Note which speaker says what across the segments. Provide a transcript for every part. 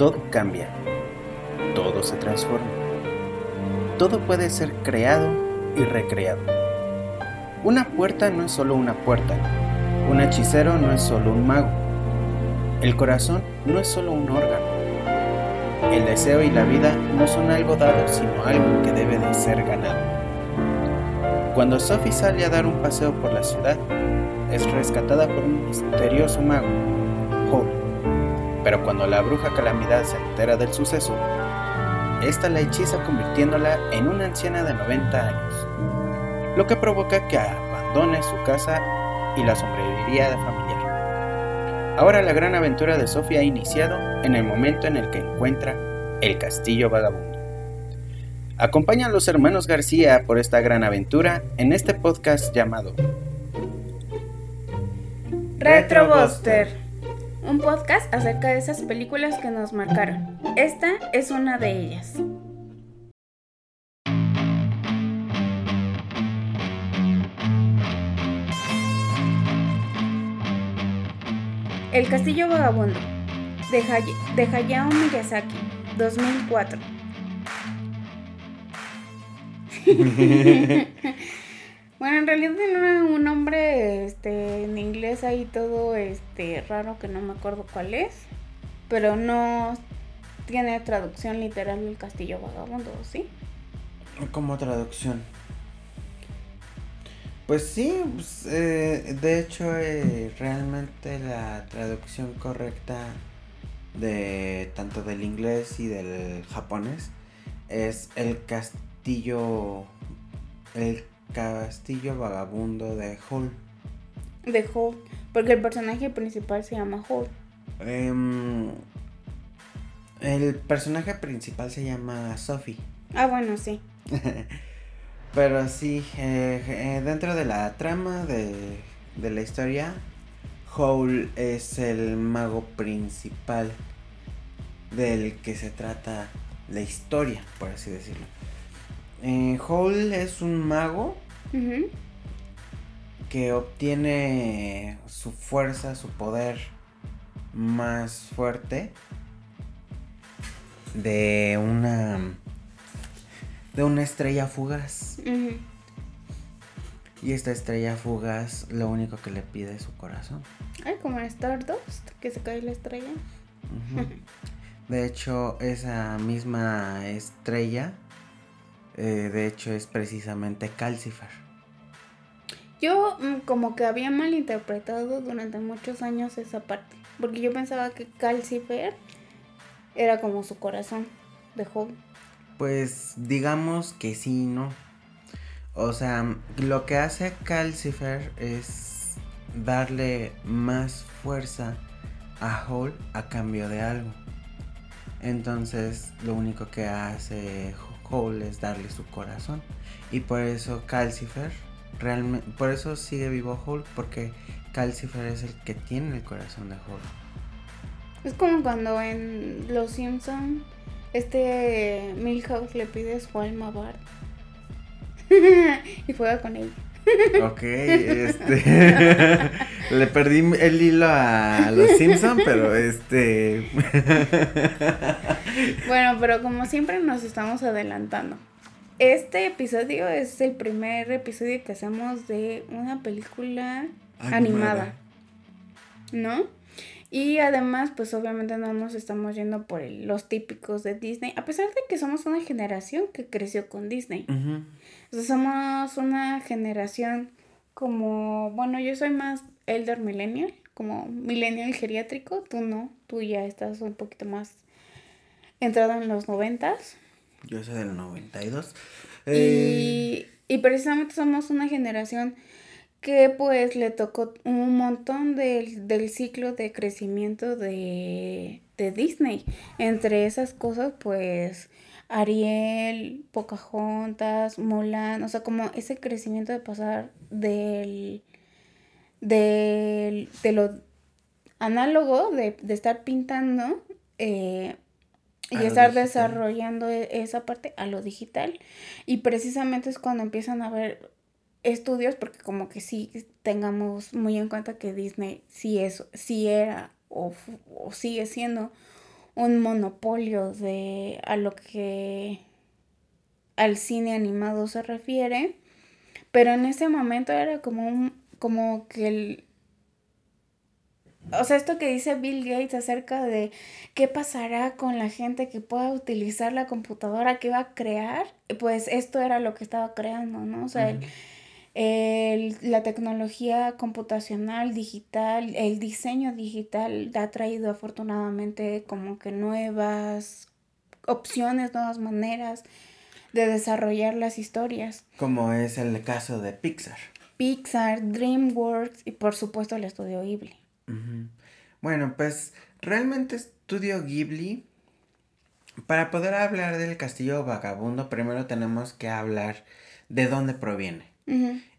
Speaker 1: Todo cambia, todo se transforma, todo puede ser creado y recreado. Una puerta no es solo una puerta, un hechicero no es solo un mago, el corazón no es solo un órgano, el deseo y la vida no son algo dado, sino algo que debe de ser ganado. Cuando Sophie sale a dar un paseo por la ciudad, es rescatada por un misterioso mago, pero cuando la bruja Calamidad se entera del suceso, esta la hechiza convirtiéndola en una anciana de 90 años, lo que provoca que abandone su casa y la sombrería de familiar. Ahora la gran aventura de Sofía ha iniciado en el momento en el que encuentra el castillo vagabundo. Acompaña a los hermanos García por esta gran aventura en este podcast llamado
Speaker 2: Retrobuster un podcast acerca de esas películas que nos marcaron. Esta es una de ellas. El Castillo Vagabundo, de, de Hayao Miyazaki, 2004. Bueno, en realidad tiene un nombre este, en inglés ahí todo este raro que no me acuerdo cuál es. Pero no tiene traducción literal el castillo vagabundo, ¿sí?
Speaker 3: Como traducción. Pues sí, pues, eh, de hecho eh, realmente la traducción correcta de tanto del inglés y del japonés es el castillo el Castillo Vagabundo de Hall.
Speaker 2: De Hall, porque el personaje principal se llama Hall.
Speaker 3: Em, el personaje principal se llama Sophie.
Speaker 2: Ah, bueno, sí.
Speaker 3: Pero sí, eh, eh, dentro de la trama de, de la historia, Hall es el mago principal del que se trata la historia, por así decirlo. Eh, Hall es un mago que obtiene su fuerza, su poder más fuerte de una de una estrella fugaz. Y esta estrella fugaz lo único que le pide es su corazón.
Speaker 2: Ay, como en Stardust, que se cae la estrella.
Speaker 3: De hecho, esa misma estrella eh, de hecho, es precisamente Calcifer.
Speaker 2: Yo mm, como que había malinterpretado durante muchos años esa parte. Porque yo pensaba que Calcifer era como su corazón de joven.
Speaker 3: Pues digamos que sí, ¿no? O sea, lo que hace Calcifer es darle más fuerza a Hall a cambio de algo. Entonces, lo único que hace Hole es darle su corazón. Y por eso Calcifer, realmente, por eso sigue vivo Hole, porque Calcifer es el que tiene el corazón de Hole.
Speaker 2: Es como cuando en Los Simpson este Milhouse le pide su alma a y juega con ella.
Speaker 3: Ok, este. le perdí el hilo a los Simpson, pero este.
Speaker 2: bueno, pero como siempre nos estamos adelantando. Este episodio es el primer episodio que hacemos de una película animada. ¿No? Y además, pues obviamente no nos estamos yendo por los típicos de Disney, a pesar de que somos una generación que creció con Disney. O sea, somos una generación como, bueno, yo soy más elder millennial, como millennial geriátrico, tú no, tú ya estás un poquito más entrado en los noventas.
Speaker 3: Yo soy del 92.
Speaker 2: Y, eh, y precisamente somos una generación que pues le tocó un montón del, del ciclo de crecimiento de, de Disney. Entre esas cosas pues Ariel, Pocahontas, Mulan, o sea, como ese crecimiento de pasar del, del de lo análogo de, estar pintando eh, y estar desarrollando e, esa parte a lo digital. Y precisamente es cuando empiezan a haber estudios, porque como que sí tengamos muy en cuenta que Disney sí, es, sí era o, o sigue siendo un monopolio de a lo que al cine animado se refiere, pero en ese momento era como un como que el o sea, esto que dice Bill Gates acerca de qué pasará con la gente que pueda utilizar la computadora que va a crear, pues esto era lo que estaba creando, ¿no? O sea, el, la tecnología computacional, digital, el diseño digital ha traído afortunadamente como que nuevas opciones, nuevas maneras de desarrollar las historias.
Speaker 3: Como es el caso de Pixar.
Speaker 2: Pixar, DreamWorks y por supuesto el estudio Ghibli.
Speaker 3: Bueno, pues realmente Estudio Ghibli, para poder hablar del castillo vagabundo, primero tenemos que hablar de dónde proviene.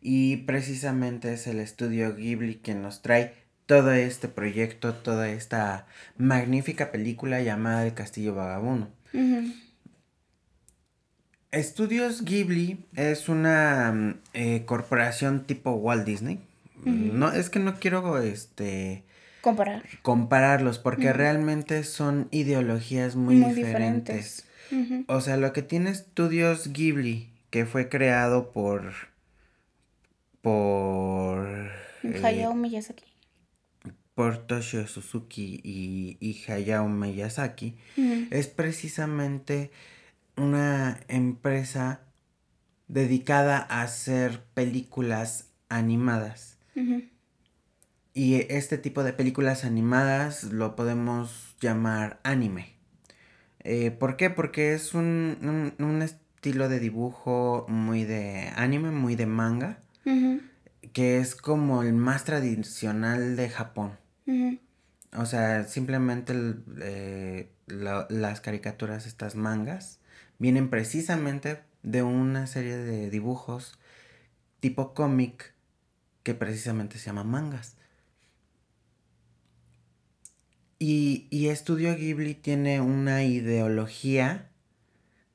Speaker 3: Y precisamente es el estudio Ghibli quien nos trae todo este proyecto, toda esta magnífica película llamada El Castillo Vagabundo. Estudios Ghibli es una mm, eh, corporación tipo Walt Disney. No, es que no quiero este
Speaker 2: comparar.
Speaker 3: compararlos, porque realmente son ideologías muy, diferentes. O sea, lo que tiene Estudios Ghibli, que fue creado por por
Speaker 2: eh, Hayao Miyazaki.
Speaker 3: Por Toshio Suzuki y, y Hayao Miyazaki, es precisamente una empresa dedicada a hacer películas animadas. Y este tipo de películas animadas lo podemos llamar anime. Eh, ¿Por qué? Porque es un, un, estilo de dibujo muy de anime, muy de manga, que es como el más tradicional de Japón. O sea, simplemente eh, las caricaturas, estas mangas, vienen precisamente de una serie de dibujos tipo cómic que precisamente se llama mangas. Y, y Estudio Ghibli tiene una ideología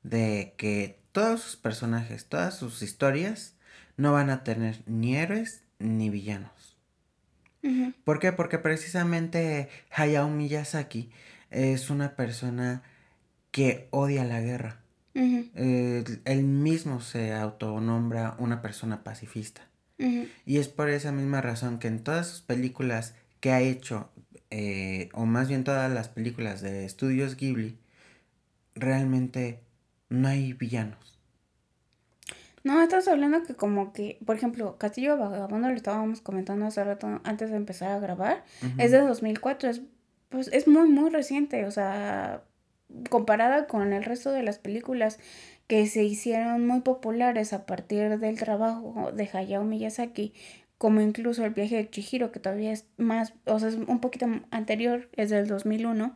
Speaker 3: de que todos sus personajes, todas sus historias, no van a tener ni héroes ni villanos. ¿Por qué? Porque precisamente Hayao Miyazaki es una persona que odia la guerra. él mismo se autonombra una persona pacifista. Y es por esa misma razón que en todas sus películas que ha hecho eh, o más bien todas las películas de estudios Ghibli, realmente no hay villanos.
Speaker 2: No, estás hablando que como que, por ejemplo, Castillo Vagabundo lo estábamos comentando hace rato antes de empezar a grabar, es de 2004, es, pues es muy, muy reciente, o sea, comparada con el resto de las películas que se hicieron muy populares a partir del trabajo de Hayao Miyazaki, como incluso el viaje de Chihiro, que todavía es más, o sea, es un poquito anterior, es del 2001,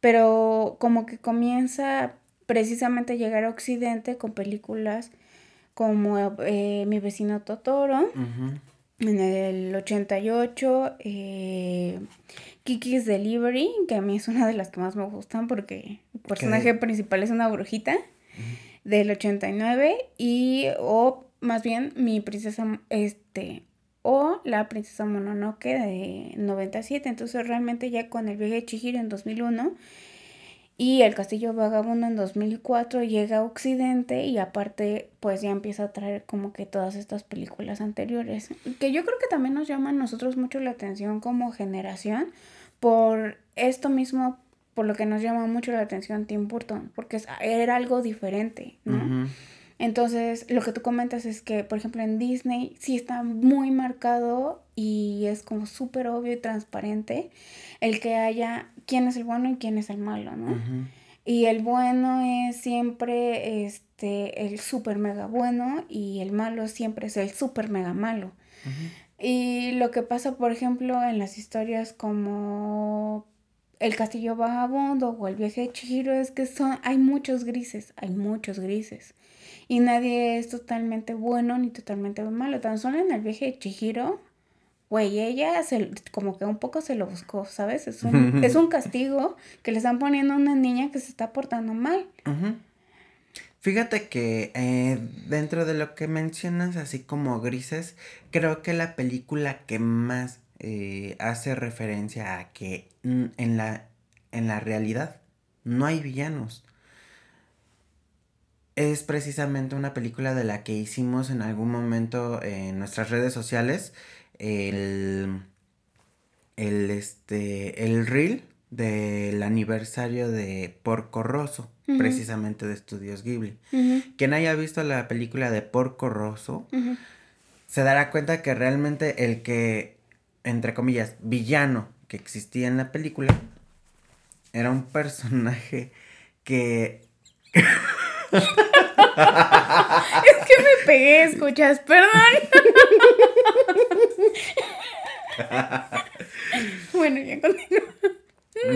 Speaker 2: pero como que comienza precisamente a llegar a Occidente con películas como eh, Mi vecino Totoro, en el 88, eh, Kiki's Delivery, que a mí es una de las que más me gustan porque el personaje principal es una brujita, del 89, y, o más bien, mi princesa, este, o La princesa Mononoke de 97. Entonces realmente ya con el viaje de Chihiro en 2001 y el castillo vagabundo en 2004 llega a Occidente y aparte pues ya empieza a traer como que todas estas películas anteriores. Que yo creo que también nos llama a nosotros mucho la atención como generación por esto mismo, por lo que nos llama mucho la atención Tim Burton, porque era algo diferente, ¿no? Entonces, lo que tú comentas es que, por ejemplo, en Disney sí está muy marcado y es como súper obvio y transparente el que haya quién es el bueno y quién es el malo, ¿no? Y el bueno es siempre este, el súper mega bueno y el malo siempre es el súper mega malo. Y lo que pasa, por ejemplo, en las historias como El Castillo Vagabundo o El Viaje de Chihiro es que son, hay muchos grises, hay muchos grises y nadie es totalmente bueno ni totalmente malo. Tan solo en el viaje de Chihiro, güey, ella se, como que un poco se lo buscó, ¿sabes? Es un, es un castigo que le están poniendo a una niña que se está portando mal.
Speaker 3: Fíjate que eh, dentro de lo que mencionas, así como grises, creo que la película que más eh, hace referencia a que en, la, en la realidad no hay villanos. Es precisamente una película de la que hicimos en algún momento en nuestras redes sociales el, el, este, el reel del aniversario de Porco Rosso, precisamente de Estudios Ghibli. Quien haya visto la película de Porco Rosso, se dará cuenta que realmente el que, entre comillas, villano que existía en la película, era un personaje que...
Speaker 2: es que me pegué, escuchas, perdón. bueno, ya continúo.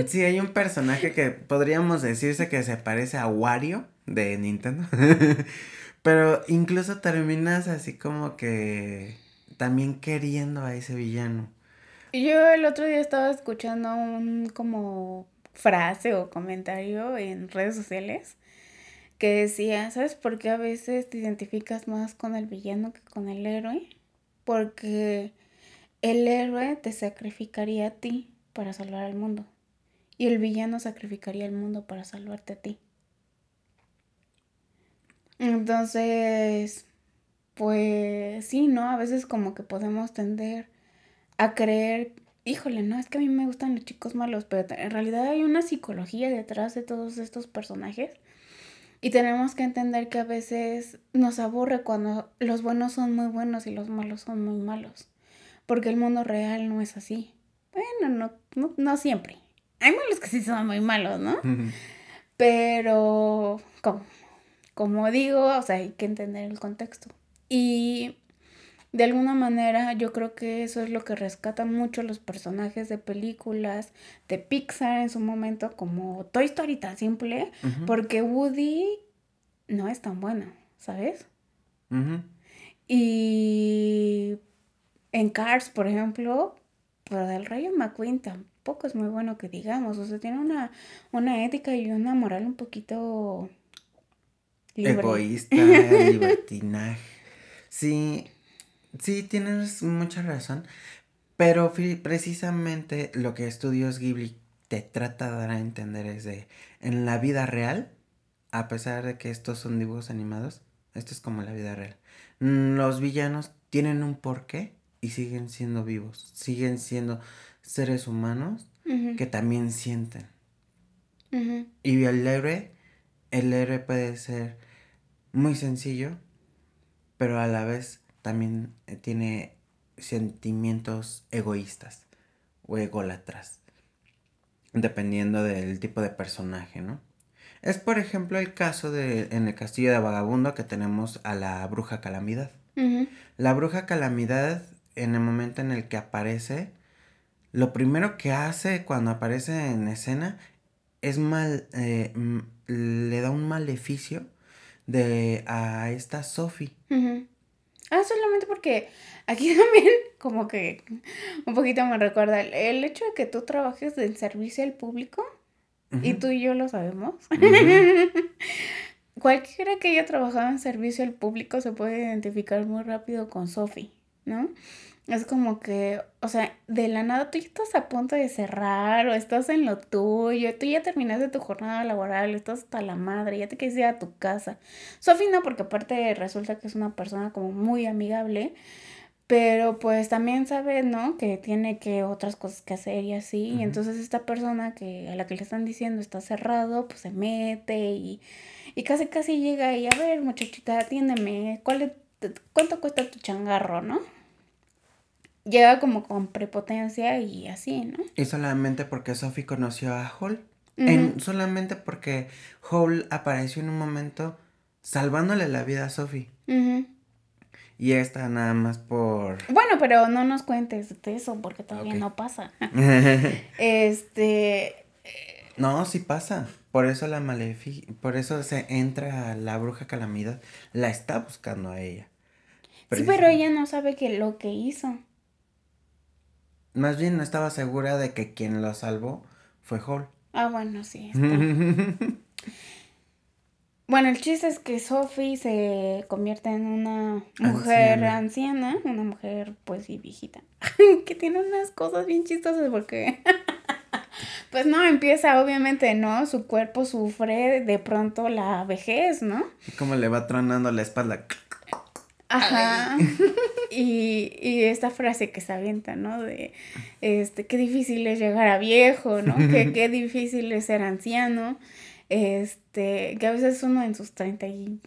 Speaker 3: Sí, hay un personaje que podríamos decirse que se parece a Wario de Nintendo. Pero incluso terminas así como que también queriendo a ese villano.
Speaker 2: Yo el otro día estaba escuchando un como frase o comentario en redes sociales que decía, ¿sabes por qué a veces te identificas más con el villano que con el héroe? Porque el héroe te sacrificaría a ti para salvar al mundo. Y el villano sacrificaría el mundo para salvarte a ti. Entonces, pues sí, ¿no? A veces como que podemos tender a creer, híjole, no, es que a mí me gustan los chicos malos, pero en realidad hay una psicología detrás de todos estos personajes. Y tenemos que entender que a veces nos aburre cuando los buenos son muy buenos y los malos son muy malos. Porque el mundo real no es así. Bueno, no, no, no siempre. Hay malos que sí son muy malos, ¿no? Pero, como, como digo, o sea, hay que entender el contexto. Y de alguna manera yo creo que eso es lo que rescata mucho los personajes de películas de Pixar en su momento, como Toy Story tan simple, porque Woody no es tan bueno, ¿sabes? Y en Cars, por ejemplo, pero el Rayo McQueen tampoco es muy bueno que digamos. O sea, tiene una, una ética y una moral un poquito
Speaker 3: Egoísta, libertinaje. Sí, sí, tienes mucha razón. Pero precisamente lo que Estudios Ghibli te trata de dar a entender es de, en la vida real, a pesar de que estos son dibujos animados, esto es como la vida real. Mm, los villanos tienen un porqué y siguen siendo vivos, siguen siendo seres humanos que también sienten. Y el héroe, el héroe puede ser muy sencillo, pero a la vez también eh, tiene sentimientos egoístas o ególatras, dependiendo del tipo de personaje, ¿no? Es por ejemplo el caso de en el castillo de Vagabundo que tenemos a la bruja Calamidad. La bruja Calamidad en el momento en el que aparece, lo primero que hace cuando aparece en escena es mal, eh, le da un maleficio de a esta Sophie.
Speaker 2: Ah, solamente porque aquí también como que un poquito me recuerda el, hecho de que tú trabajes del servicio al público y tú y yo lo sabemos. Cualquiera que haya trabajado en servicio al público se puede identificar muy rápido con Sophie, ¿no? Es como que, o sea, de la nada tú ya estás a punto de cerrar o estás en lo tuyo, tú ya terminaste tu jornada laboral, estás hasta la madre, ya te quieres ir a tu casa. Sofi no, porque aparte resulta que es una persona como muy amigable, pero pues también sabe, ¿no? Que tiene que otras cosas que hacer y así, y entonces esta persona que a la que le están diciendo está cerrado, pues se mete y, y casi casi llega y a ver, muchachita, atiéndeme, ¿cuál ¿cuánto cuesta tu changarro, no? Llega como con prepotencia y así, ¿no?
Speaker 3: Y solamente porque Sophie conoció a Hall. en, solamente porque Hall apareció en un momento salvándole la vida a Sophie. Y esta nada más por...
Speaker 2: Bueno, pero no nos cuentes de eso porque todavía no pasa. este...
Speaker 3: No, sí pasa. Por eso la malefi... Por eso se entra la bruja calamidad. La está buscando a ella.
Speaker 2: Sí, pero ella no sabe que lo que hizo.
Speaker 3: Más bien no estaba segura de que quien lo salvó fue Hall.
Speaker 2: Ah, bueno, sí. bueno, el chiste es que Sophie se convierte en una mujer anciana, una mujer pues y viejita, que tiene unas cosas bien chistosas porque Pues no, empieza obviamente, ¿no? Su cuerpo sufre de pronto la vejez, ¿no?
Speaker 3: Y como le va tronando la espalda.
Speaker 2: Ajá. Y, y, esta frase que se avienta, ¿no? De, este, qué difícil es llegar a viejo, ¿no? que qué difícil es ser anciano. Este, que a veces uno en sus 30 y,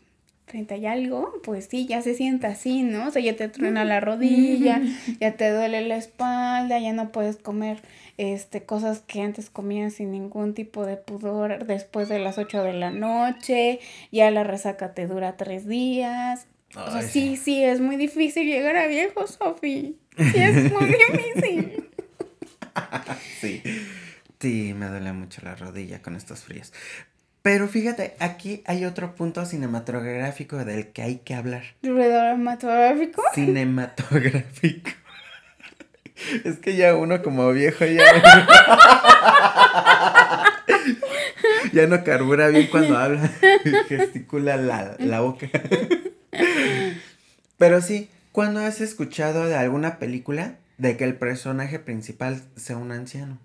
Speaker 2: 30 y algo, pues sí, ya se sienta así, ¿no? O sea, ya te truena la rodilla, ya te duele la espalda, ya no puedes comer este, cosas que antes comías sin ningún tipo de pudor después de las 8 de la noche, ya la resaca te dura tres días. O sea, sí, sí, es muy difícil llegar a viejo, Sofi. Sí, es muy difícil.
Speaker 3: sí. Sí, me duele mucho la rodilla con estos fríos. Pero fíjate, aquí hay otro punto cinematográfico del que hay que hablar.
Speaker 2: ¿Cinematográfico?
Speaker 3: Cinematográfico. Es que ya uno como viejo ya. ya no carbura bien cuando habla. Gesticula la, la boca. Pero sí, ¿cuándo has escuchado de alguna película de que el personaje principal sea un anciano?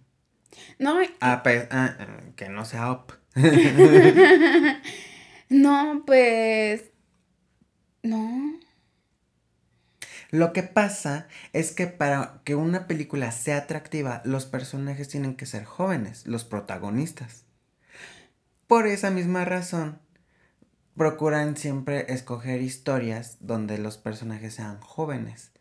Speaker 2: No.
Speaker 3: Ah, pues, ah, que no sea op.
Speaker 2: no, pues. No.
Speaker 3: Lo que pasa es que para que una película sea atractiva, los personajes tienen que ser jóvenes, los protagonistas. Por esa misma razón, procuran siempre escoger historias donde los personajes sean jóvenes.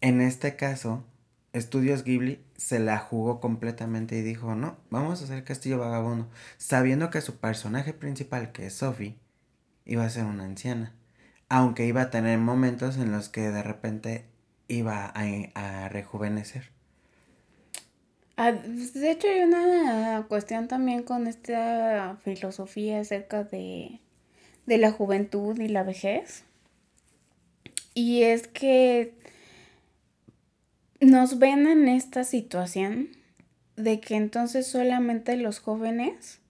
Speaker 3: En este caso, Estudios Ghibli se la jugó completamente y dijo, no, vamos a hacer Castillo Vagabundo, sabiendo que su personaje principal, que es Sophie, iba a ser una anciana, aunque iba a tener momentos en los que de repente iba a, rejuvenecer.
Speaker 2: Ah, de hecho hay una cuestión también con esta filosofía acerca de, de la juventud y la vejez. Y es que nos ven en esta situación de que entonces solamente los jóvenes,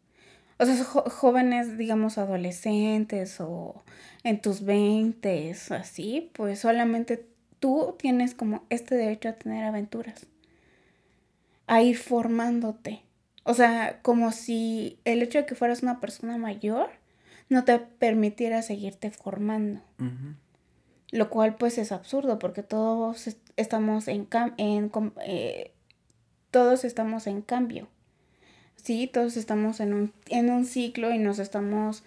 Speaker 2: o sea, jóvenes, digamos, adolescentes o en tus veintes, así, pues solamente tú tienes como este derecho a tener aventuras, a ir formándote. O sea, como si el hecho de que fueras una persona mayor no te permitiera seguirte formando. Lo cual pues es absurdo porque todos estamos en, en eh, todos estamos en cambio. Sí, todos estamos en un, en un ciclo y nos estamos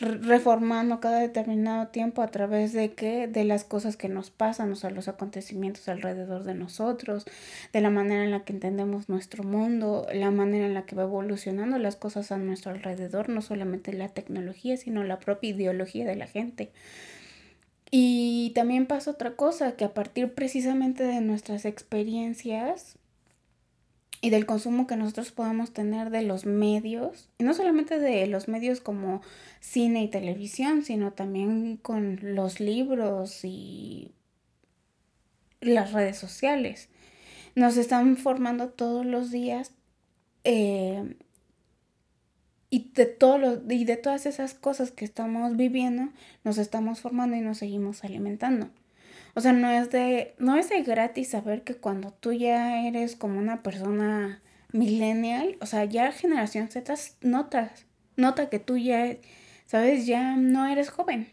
Speaker 2: reformando cada determinado tiempo a través de qué, de las cosas que nos pasan, o sea, los acontecimientos alrededor de nosotros, de la manera en la que entendemos nuestro mundo, la manera en la que va evolucionando las cosas a nuestro alrededor, no solamente la tecnología, sino la propia ideología de la gente. Y también pasa otra cosa, que a partir precisamente de nuestras experiencias y del consumo que nosotros podamos tener de los medios, y no solamente de los medios como cine y televisión, sino también con los libros y las redes sociales. Nos están formando todos los días eh, y de, todo y de todas esas cosas que estamos viviendo, nos estamos formando y nos seguimos alimentando. O sea, no es de, no es de gratis saber que cuando tú ya eres como una persona millennial, o sea, ya generación Z notas, nota que tú ya, sabes, ya no eres joven.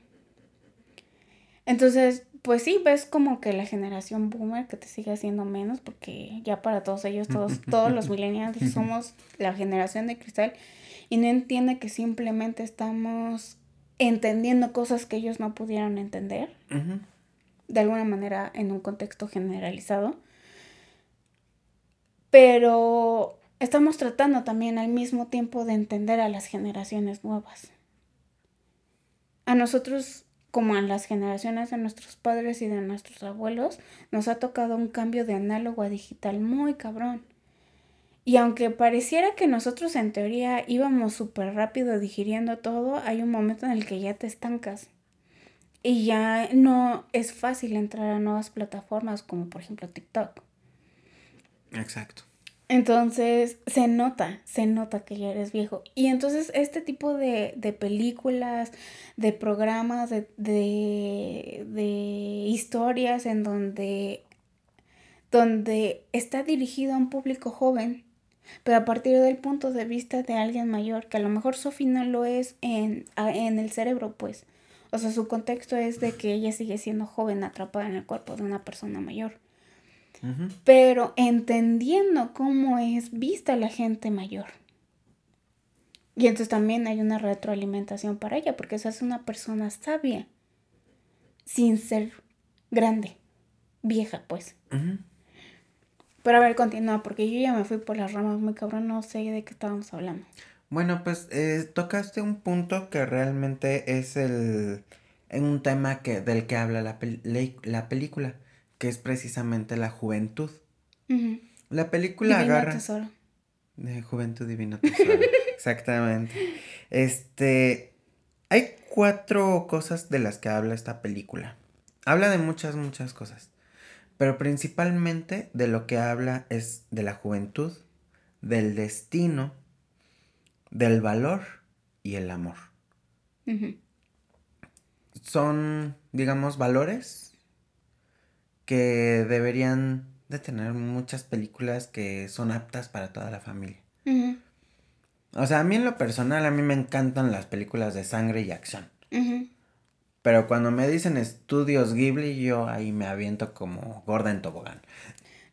Speaker 2: Entonces, pues sí, ves como que la generación boomer que te sigue haciendo menos, porque ya para todos ellos, todos, todos los millennials somos la generación de cristal y no entiende que simplemente estamos entendiendo cosas que ellos no pudieron entender, de alguna manera en un contexto generalizado. Pero estamos tratando también al mismo tiempo de entender a las generaciones nuevas. A nosotros, como a las generaciones de nuestros padres y de nuestros abuelos, nos ha tocado un cambio de análogo a digital muy cabrón. Y aunque pareciera que nosotros en teoría íbamos súper rápido digiriendo todo, hay un momento en el que ya te estancas. Y ya no es fácil entrar a nuevas plataformas como por ejemplo TikTok.
Speaker 3: Exacto.
Speaker 2: Entonces se nota, se nota que ya eres viejo. Y entonces este tipo de, de películas, de programas, de, de, de historias en donde, donde está dirigido a un público joven, pero a partir del punto de vista de alguien mayor, que a lo mejor Sophie no lo es en, en el cerebro, pues. O sea, su contexto es de que ella sigue siendo joven atrapada en el cuerpo de una persona mayor. Pero entendiendo cómo es vista la gente mayor. Y entonces también hay una retroalimentación para ella, porque esa es una persona sabia, sin ser grande, vieja, pues. Pero a ver, continúa, porque yo ya me fui por las ramas muy cabrón, no sé de qué estábamos hablando.
Speaker 3: Bueno, pues eh, tocaste un punto que realmente es el un tema que del que habla la, la película, que es precisamente la juventud. La película
Speaker 2: Divino
Speaker 3: agarra
Speaker 2: tesoro.
Speaker 3: de Juventud Divino Tesoro. Exactamente. Este hay cuatro cosas de las que habla esta película. Habla de muchas muchas cosas, pero principalmente de lo que habla es de la juventud, del destino, del valor y el amor. Son, digamos, valores que deberían de tener muchas películas que son aptas para toda la familia. O sea, a mí en lo personal, a mí me encantan las películas de sangre y acción. Pero cuando me dicen estudios Ghibli, yo ahí me aviento como gorda en tobogán.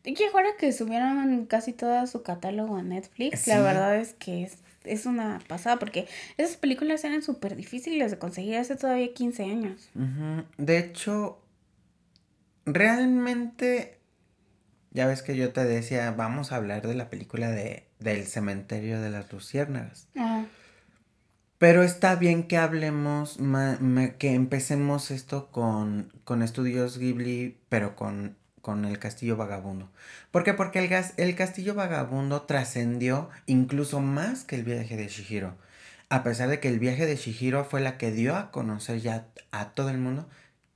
Speaker 2: Y que ahora que subieron casi todo su catálogo a Netflix, la verdad es que es, es una pasada, porque esas películas eran súper difíciles de conseguir hace todavía 15 años.
Speaker 3: Ujú. De hecho, realmente, ya ves que yo te decía, vamos a hablar de la película de, del cementerio de las luciérnagas.
Speaker 2: Ajá.
Speaker 3: Pero está bien que hablemos, ma- ma- que empecemos esto con, con estudios Ghibli, pero con, con el Castillo Vagabundo. ¿Por qué? Porque el, gas- el Castillo Vagabundo trascendió incluso más que el viaje de Shihiro. A pesar de que el viaje de Shihiro fue la que dio a conocer ya a todo el mundo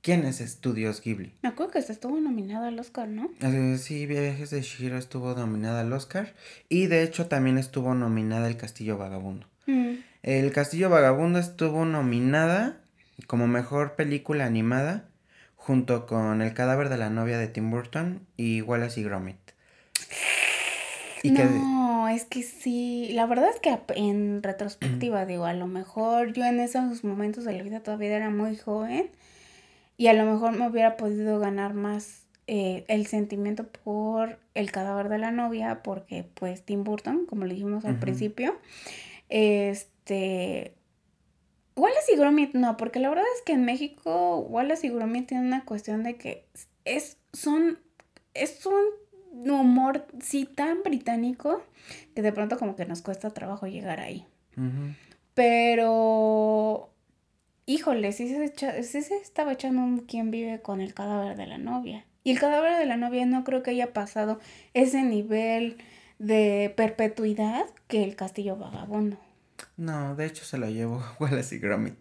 Speaker 3: quién es Estudios Ghibli.
Speaker 2: Me acuerdo que se estuvo nominado al Oscar, ¿no?
Speaker 3: Eh, sí, Viajes de Shihiro estuvo nominada al Oscar y de hecho también estuvo nominada el Castillo Vagabundo.
Speaker 2: Mm.
Speaker 3: El Castillo Vagabundo estuvo nominada como mejor película animada junto con El cadáver de la novia de Tim Burton y Wallace y Gromit. Y que
Speaker 2: no, es que sí, la verdad es que en retrospectiva, digo, a lo mejor yo en esos momentos de la vida todavía era muy joven y a lo mejor me hubiera podido ganar más eh, el sentimiento por el cadáver de la novia, porque pues Tim Burton, como le dijimos al principio, este... Wallace y Gromit no, porque la verdad es que en México Wallace y Gromit tienen una cuestión de que es, son, es un humor sí tan británico que de pronto como que nos cuesta trabajo llegar ahí. Pero, híjole, sí se, echa- sí se estaba echando un quien vive con el cadáver de la novia. Y el cadáver de la novia no creo que haya pasado ese nivel de perpetuidad que el castillo vagabundo.
Speaker 3: No, de hecho se lo llevó Wallace y Gromit.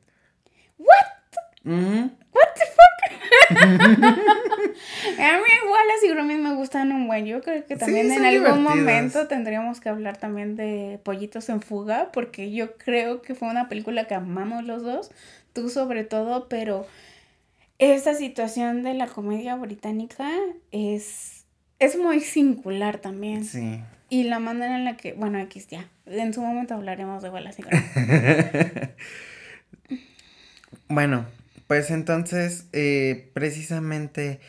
Speaker 2: ¿What?
Speaker 3: Ujú.
Speaker 2: A mí Wallace y Gromit me gustan un buen. Yo creo que
Speaker 3: Sí,
Speaker 2: también en algún
Speaker 3: divertidos.
Speaker 2: momento tendríamos que hablar también de Pollitos en Fuga, porque yo creo que fue una película que amamos los dos, tú sobre todo, pero esta situación de la comedia británica es, es muy singular también.
Speaker 3: Sí.
Speaker 2: Y la manera en la que, bueno, aquí ya, en su momento hablaremos de Wallace y.
Speaker 3: Bueno, pues entonces, eh, precisamente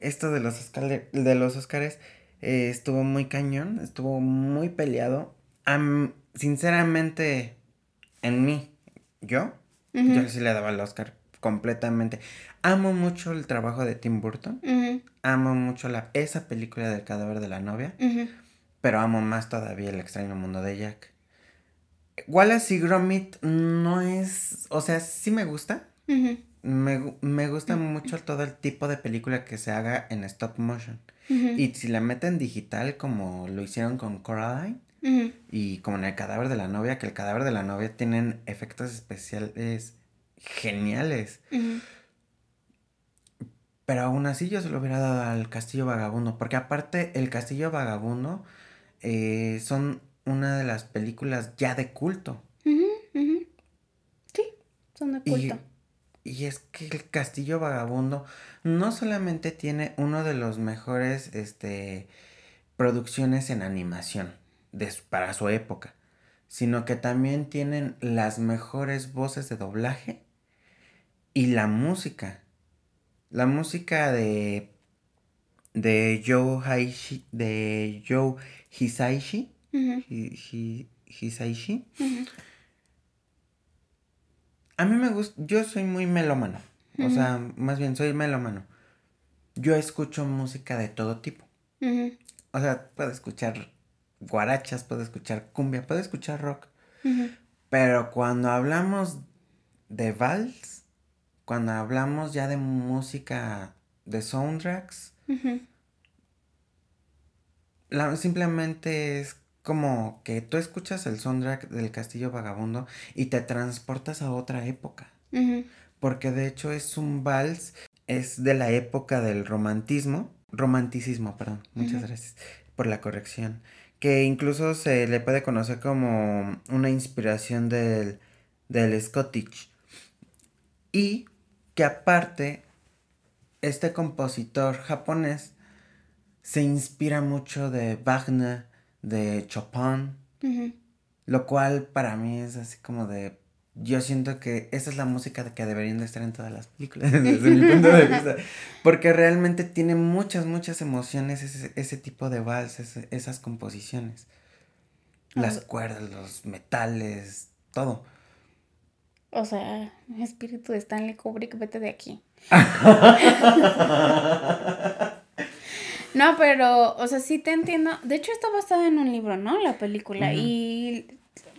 Speaker 3: esto de los, Oscar- de los Oscars eh, estuvo muy cañón, estuvo muy peleado. Am- sinceramente, en mí, yo, yo sí le daba el Oscar completamente. Amo mucho el trabajo de Tim Burton, amo mucho la, esa película del cadáver de la novia,
Speaker 2: ujú.
Speaker 3: Pero amo más todavía el extraño mundo de Jack. Wallace y Gromit no es, o sea, sí me gusta, me, me gusta mucho todo el tipo de película que se haga en stop motion. Y si la meten digital como lo hicieron con Coraline y como en el cadáver de la novia, que el cadáver de la novia tienen efectos especiales geniales. Pero aún así yo se lo hubiera dado al Castillo Vagabundo, porque aparte el Castillo Vagabundo eh, son una de las películas ya de culto.
Speaker 2: Sí, son de culto.
Speaker 3: y es que el Castillo Vagabundo no solamente tiene uno de los mejores este, producciones en animación, para su época, sino que también tienen las mejores voces de doblaje y la música. La música de de Joe Haishi, de Joe Hisaishi, Hisaishi. A mí me gusta, yo soy muy melómano, o sea, más bien soy melómano. Yo escucho música de todo tipo. O sea, puedo escuchar guarachas, puedo escuchar cumbia, puedo escuchar rock. Pero cuando hablamos de vals, cuando hablamos ya de música de soundtracks, simplemente es como que tú escuchas el soundtrack del Castillo Vagabundo y te transportas a otra época. Porque de hecho es un vals, es de la época del romantismo, romanticismo, perdón, muchas gracias por la corrección, que incluso se le puede conocer como una inspiración del, del Scottish. Y que aparte este compositor japonés se inspira mucho de Wagner, de Chopin, lo cual para mí es así como de... Yo siento que esa es la música que deberían de estar en todas las películas, desde mi punto de vista. Porque realmente tiene muchas, muchas emociones ese, tipo de vals, esas composiciones. Las cuerdas, los metales, todo.
Speaker 2: O sea, espíritu de Stanley Kubrick, vete de aquí. no, pero, o sea, sí te entiendo. De hecho, está basada en un libro, ¿no? La película. Y.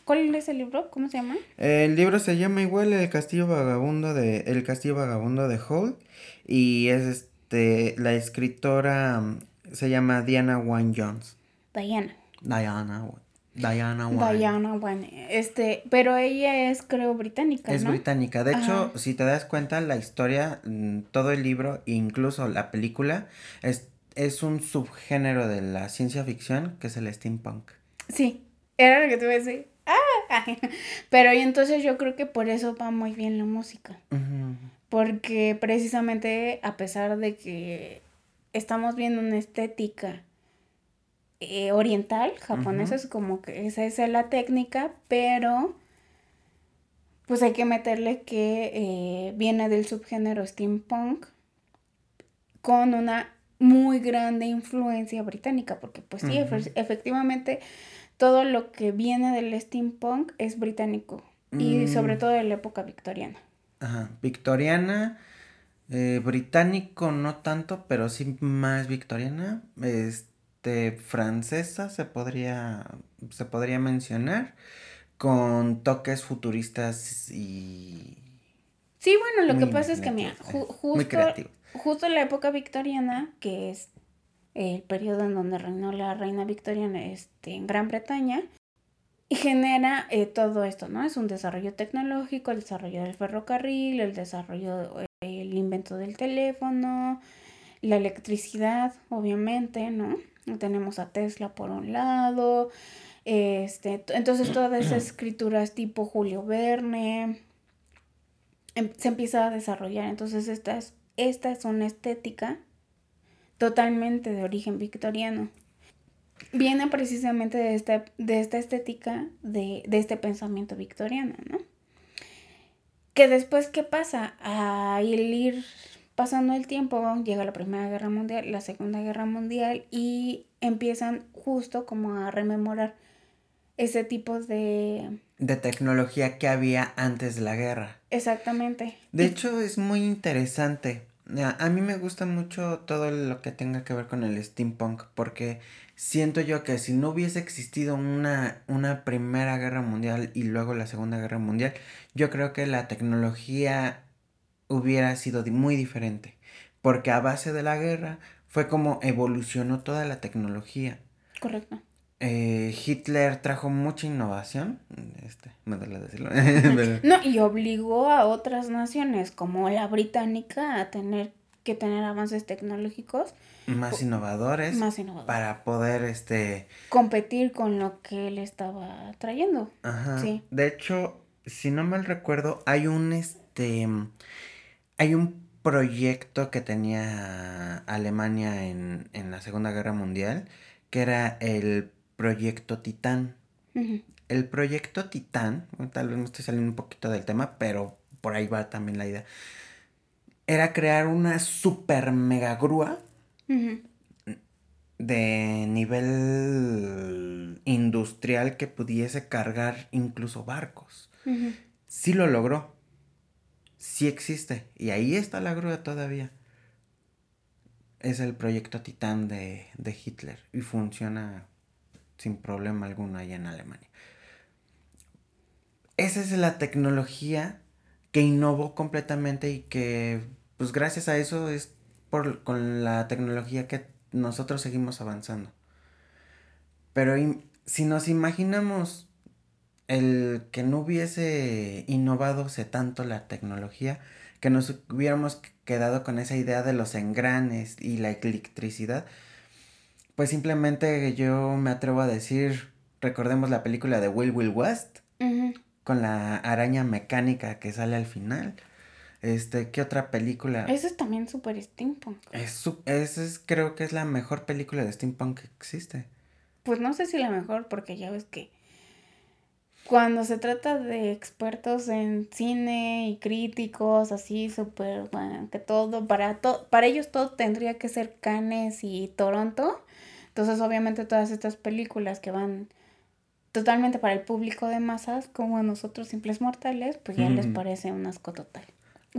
Speaker 2: ¿Cuál es el libro? ¿Cómo se llama?
Speaker 3: El libro se llama igual El Castillo Vagabundo de. El Castillo Vagabundo de Hall. Y es este. La escritora mm, se llama Diana Wynne Jones.
Speaker 2: Diana.
Speaker 3: Diana Diana
Speaker 2: Wynne. Diana Wynne. Este, pero ella es, creo, británica.
Speaker 3: Es británica. De hecho, si te das cuenta, la historia, mm, todo el libro, incluso la película, es, es un subgénero de la ciencia ficción que es el steampunk.
Speaker 2: Sí, era lo que te iba a decir. ¡Ah! Pero entonces yo creo que por eso va muy bien la música. Porque precisamente a pesar de que estamos viendo una estética eh, oriental, japonesa, es como que esa es la técnica, pero pues hay que meterle que eh, viene del subgénero steampunk con una muy grande influencia británica, porque pues sí, efectivamente todo lo que viene del steampunk es británico y mm. sobre todo de la época victoriana.
Speaker 3: Ajá, victoriana, eh, británico no tanto, pero sí más victoriana. Este francesa, se podría, se podría mencionar, con toques futuristas y...
Speaker 2: Sí, bueno, lo que pasa es que, mira, justo, justo en la época victoriana, que es el periodo en donde reinó la reina victoriana este, en Gran Bretaña, y genera eh, todo esto, ¿no? Es un desarrollo tecnológico, el desarrollo del ferrocarril, el desarrollo, el invento del teléfono, la electricidad, obviamente, ¿no? Tenemos a Tesla por un lado. Este, entonces todas esas escrituras tipo Julio Verne em, se empieza a desarrollar. Entonces esta es, esta es una estética totalmente de origen victoriano. Viene precisamente de esta, de esta estética, de, de este pensamiento victoriano, ¿no? Que después, ¿qué pasa? A ir pasando el tiempo, llega la Primera Guerra Mundial, la Segunda Guerra Mundial y empiezan justo como a rememorar ese tipo de...
Speaker 3: De tecnología que había antes de la guerra.
Speaker 2: Exactamente.
Speaker 3: De hecho, es muy interesante. A mí me gusta mucho todo lo que tenga que ver con el steampunk porque siento yo que si no hubiese existido una, una primera guerra mundial y luego la segunda guerra mundial, yo creo que la tecnología hubiera sido muy diferente, porque a base de la guerra fue como evolucionó toda la tecnología.
Speaker 2: Correcto.
Speaker 3: Eh, Hitler trajo mucha innovación, este, me duele decirlo.
Speaker 2: no, y obligó a otras naciones como la británica a tener que tener avances tecnológicos
Speaker 3: más innovadores,
Speaker 2: más innovadores
Speaker 3: para poder este
Speaker 2: competir con lo que él estaba trayendo.
Speaker 3: Ajá. Sí. De hecho, si no mal recuerdo, hay un este hay un proyecto que tenía Alemania en, la Segunda Guerra Mundial, que era el proyecto Titán. El proyecto Titán, tal vez me estoy saliendo un poquito del tema, pero por ahí va también la idea. Era crear una super mega grúa de nivel industrial que pudiese cargar incluso barcos. Sí lo logró. Sí existe. Y ahí está la grúa todavía. Es el proyecto Titán de, de Hitler. Y funciona sin problema alguno allá en Alemania. Esa es la tecnología que innovó completamente y que, pues gracias a eso es por, con la tecnología que nosotros seguimos avanzando. Pero si nos imaginamos el que no hubiese innovado tanto la tecnología, que nos hubiéramos quedado con esa idea de los engranes y la electricidad, pues simplemente yo me atrevo a decir, recordemos la película de Will Will West, con la araña mecánica que sale al final. Este, ¿qué otra película?
Speaker 2: Eso es también súper steampunk.
Speaker 3: Es, es, creo que es la mejor película de steampunk que existe.
Speaker 2: Pues no sé si la mejor, porque ya ves que cuando se trata de expertos en cine y críticos, así súper, bueno, que todo, para, para ellos todo tendría que ser Cannes y Toronto. Entonces, obviamente, todas estas películas que van totalmente para el público de masas, como a nosotros simples mortales, pues ya les parece un asco total.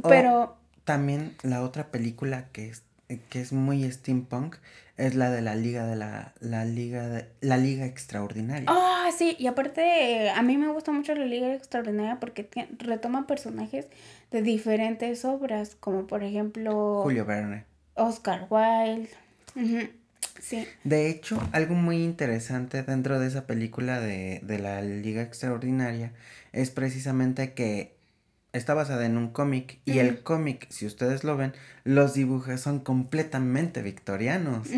Speaker 2: Pero...
Speaker 3: también la otra película que es, que es muy steampunk es la de la liga de la, la liga de, la liga extraordinaria.
Speaker 2: Ah, sí, y aparte a mí me gusta mucho la liga extraordinaria porque retoma personajes de diferentes obras, como por ejemplo
Speaker 3: Julio Verne.
Speaker 2: Oscar Wilde. Sí.
Speaker 3: De hecho, algo muy interesante dentro de esa película de, de la Liga Extraordinaria es precisamente que está basada en un cómic y el cómic, si ustedes lo ven, los dibujos son completamente victorianos.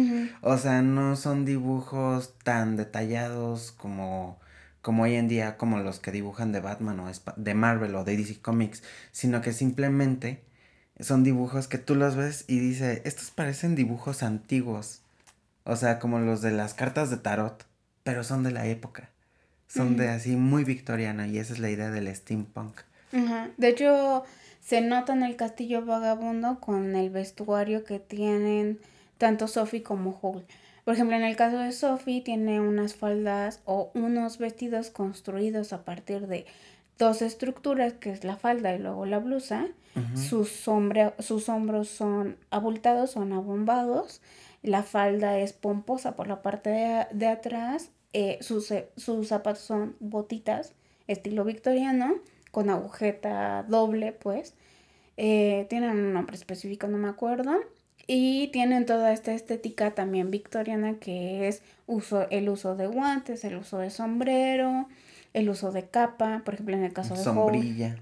Speaker 3: O sea, no son dibujos tan detallados como como hoy en día como los que dibujan de Batman o de Marvel o de DC Comics, sino que simplemente son dibujos que tú los ves y dices, estos parecen dibujos antiguos. O sea, como los de las cartas de tarot, pero son de la época. Son de así muy victoriana y esa es la idea del steampunk.
Speaker 2: De hecho, se nota en el castillo vagabundo con el vestuario que tienen tanto Sophie como Hole. Por ejemplo, en el caso de Sophie tiene unas faldas o unos vestidos construidos a partir de dos estructuras, que es la falda y luego la blusa. sus, sus hombros son abultados, son abombados. La falda es pomposa por la parte de, atrás. Eh, sus, sus zapatos son botitas, estilo victoriano con agujeta doble, pues. Eh, tienen un nombre específico, no me acuerdo. Y tienen toda esta estética también victoriana que es uso, el uso de guantes, el uso de sombrero, el uso de capa, por ejemplo en el caso de
Speaker 3: sombrilla.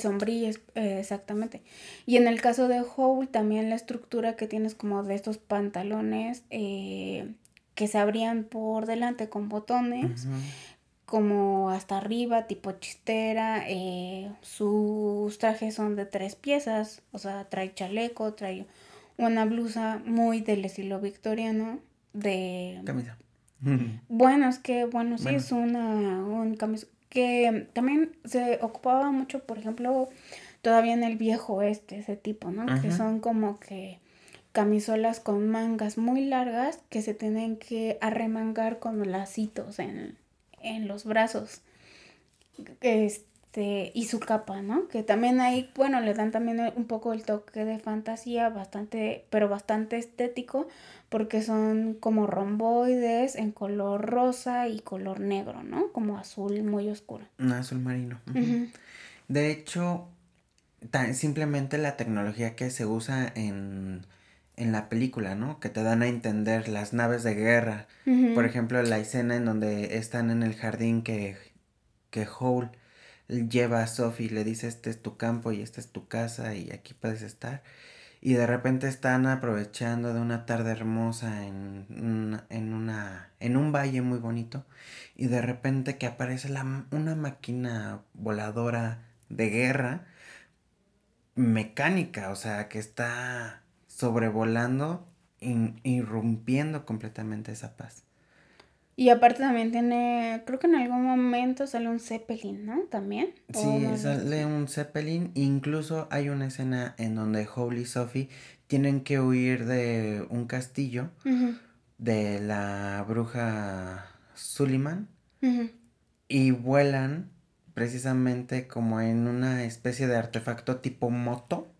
Speaker 2: Sombrilla, eh, exactamente. Y en el caso de Howe también la estructura que tienes como de estos pantalones eh, que se abrían por delante con botones como hasta arriba, tipo chistera. Eh, sus trajes son de tres piezas, o sea, trae chaleco, trae una blusa muy del estilo victoriano de...
Speaker 3: Camisa.
Speaker 2: Bueno, es que, bueno, sí es una un camisa que también se ocupaba mucho, por ejemplo, todavía en el viejo este, ese tipo, ¿no? Que son como que camisolas con mangas muy largas que se tienen que arremangar con lacitos en, en los brazos. Este, y su capa, ¿no? Que también ahí, bueno, le dan también un poco el toque de fantasía, bastante, pero bastante estético, porque son como romboides en color rosa y color negro, ¿no? Como azul muy oscuro.
Speaker 3: Un azul marino. De hecho, simplemente la tecnología que se usa en en la película, ¿no? Que te dan a entender las naves de guerra. Por ejemplo, la escena en donde están en el jardín que, que Hole lleva a Sophie y le dice, este es tu campo y esta es tu casa y aquí puedes estar. Y de repente están aprovechando de una tarde hermosa en, en, una, en un valle muy bonito. Y de repente que aparece la, una máquina voladora de guerra mecánica, o sea, que está sobrevolando, irrumpiendo completamente esa paz.
Speaker 2: Y aparte también tiene, creo que en algún momento sale un Zeppelin, ¿no? También.
Speaker 3: Sí, sale un Zeppelin. Incluso hay una escena en donde Holy Sophie tienen que huir de un castillo de la bruja Suliman y vuelan precisamente como en una especie de artefacto tipo moto,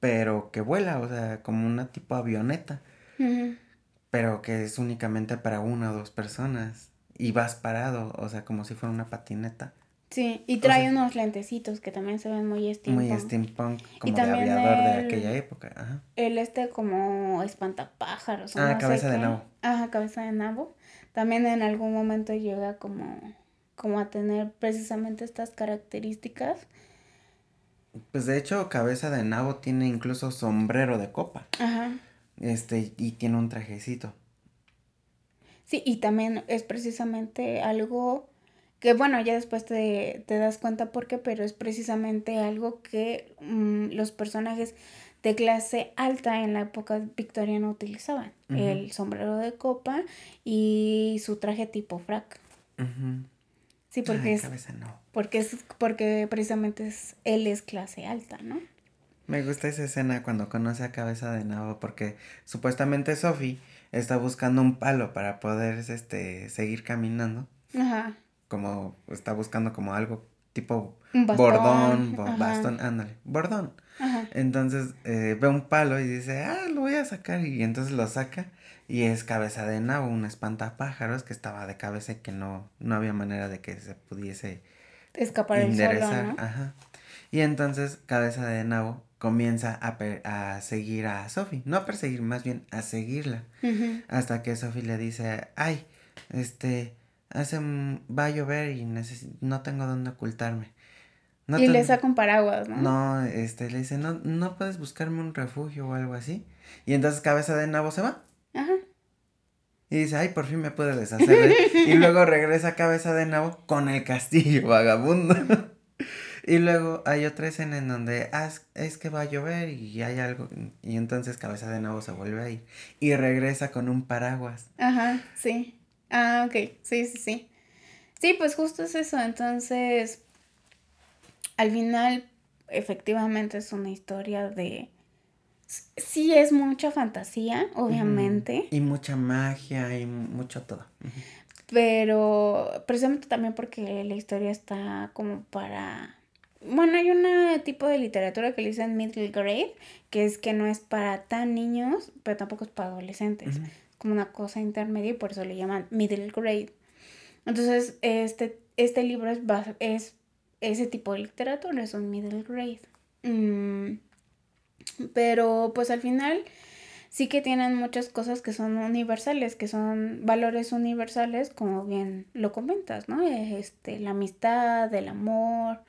Speaker 3: pero que vuela, o sea, como una tipo avioneta, pero que es únicamente para una o dos personas y vas parado, o sea, como si fuera una patineta.
Speaker 2: Sí, y trae unos lentecitos que también se ven muy
Speaker 3: steampunk. Muy steampunk, como de aviador de aquella época. Ajá.
Speaker 2: El este como espantapájaros.
Speaker 3: Ah, cabeza de nabo.
Speaker 2: Ajá, cabeza de nabo. También en algún momento llega como como a tener precisamente estas características.
Speaker 3: Pues de hecho, Cabeza de Nabo tiene incluso sombrero de copa.
Speaker 2: Ajá.
Speaker 3: Este, y tiene un trajecito.
Speaker 2: Sí, y también es precisamente algo que, bueno, ya después te, das cuenta por qué, pero es precisamente algo que mm, los personajes de clase alta en la época victoriana utilizaban. El sombrero de copa y su traje tipo frac. Sí, porque es. Porque es. Porque precisamente es. Él es clase alta, ¿no?
Speaker 3: Me gusta esa escena cuando conoce a Cabeza de Nabo porque supuestamente Sophie está buscando un palo para poder este seguir caminando.
Speaker 2: Ajá.
Speaker 3: Como está buscando como algo tipo bordón, bastón, ándale, bordón. Ajá. Entonces eh, ve un palo y dice, ah, lo voy a sacar y entonces lo saca y es cabeza de nabo, un espantapájaros que estaba de cabeza y que no, no había manera de que se pudiese
Speaker 2: escapar el solo,
Speaker 3: Ajá. Y entonces cabeza de nabo comienza a, a seguir a Sophie, no a perseguir, más bien a seguirla, hasta que Sophie le dice, ay, este, hace, va a llover y no tengo dónde ocultarme.
Speaker 2: y le saca un paraguas, ¿no?
Speaker 3: No, este, le dice, no, no puedes buscarme un refugio o algo así. Y entonces cabeza de nabo se va.
Speaker 2: Ajá.
Speaker 3: Y dice, ay, por fin me pude deshacer Y luego regresa cabeza de nabo con el castillo vagabundo. Y luego hay otra escena en donde ah, es que va a llover y hay algo. Y entonces cabeza de nabo se vuelve a ir. Y regresa con un paraguas.
Speaker 2: Ajá, sí. Ah, ok. Sí, sí, sí. Sí, pues justo es eso. Entonces, al final, efectivamente es una historia de sí es mucha fantasía, obviamente.
Speaker 3: Y mucha magia y mucho todo.
Speaker 2: Pero precisamente también porque la historia está como para... Bueno, hay un tipo de literatura que le dicen middle grade, que es que no es para tan niños, pero tampoco es para adolescentes. Como una cosa intermedia y por eso le llaman middle grade. Entonces, este, este libro es, es ese tipo de literatura, es un middle grade. Mm, pero pues al final sí que tienen muchas cosas que son universales, que son valores universales, como bien lo comentas, ¿no? Este, la amistad, el amor,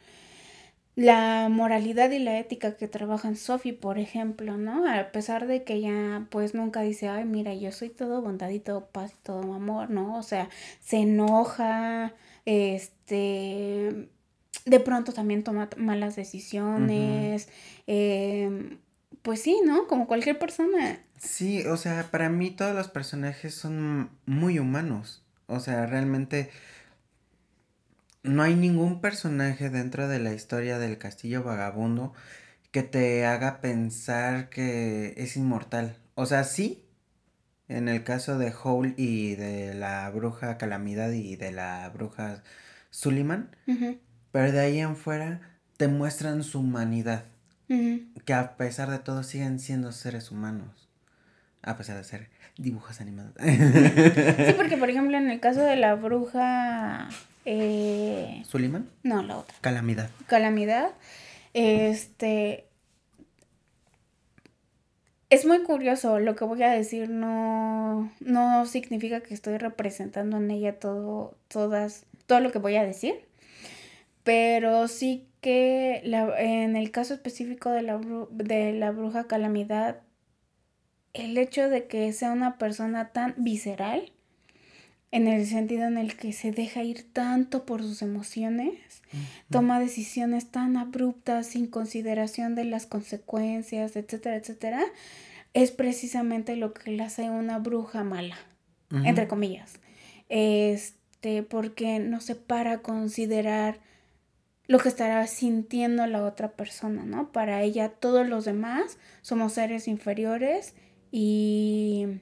Speaker 2: la moralidad y la ética que trabajan Sophie, por ejemplo, ¿no? A pesar de que ella pues nunca dice, ay, mira, yo soy todo bondad y todo paz y todo amor, ¿no? O sea, se enoja, este, de pronto también toma malas decisiones, eh, pues sí, ¿no? Como cualquier persona.
Speaker 3: Sí, o sea, para mí todos los personajes son muy humanos. O sea, realmente no hay ningún personaje dentro de la historia del castillo vagabundo que te haga pensar que es inmortal. O sea, sí, en el caso de Howl y de la bruja Calamidad y de la bruja Suliman, pero de ahí en fuera te muestran su humanidad que a pesar de todo siguen siendo seres humanos. A pesar de ser dibujos animados.
Speaker 2: sí, porque por ejemplo en el caso de la bruja... Eh...
Speaker 3: ¿Suliman?
Speaker 2: No, la otra.
Speaker 3: Calamidad.
Speaker 2: Calamidad. Este... Es muy curioso, lo que voy a decir no, no significa que estoy representando en ella todo, todas, todo lo que voy a decir, pero sí que en el caso específico de la, de la bruja calamidad, el hecho de que sea una persona tan visceral, en el sentido en el que se deja ir tanto por sus emociones, toma decisiones tan abruptas sin consideración de las consecuencias, etcétera, etcétera, es precisamente lo que le hace una bruja mala, entre comillas. este, porque no sé, para considerar lo que estará sintiendo la otra persona, ¿no? Para ella todos los demás somos seres inferiores y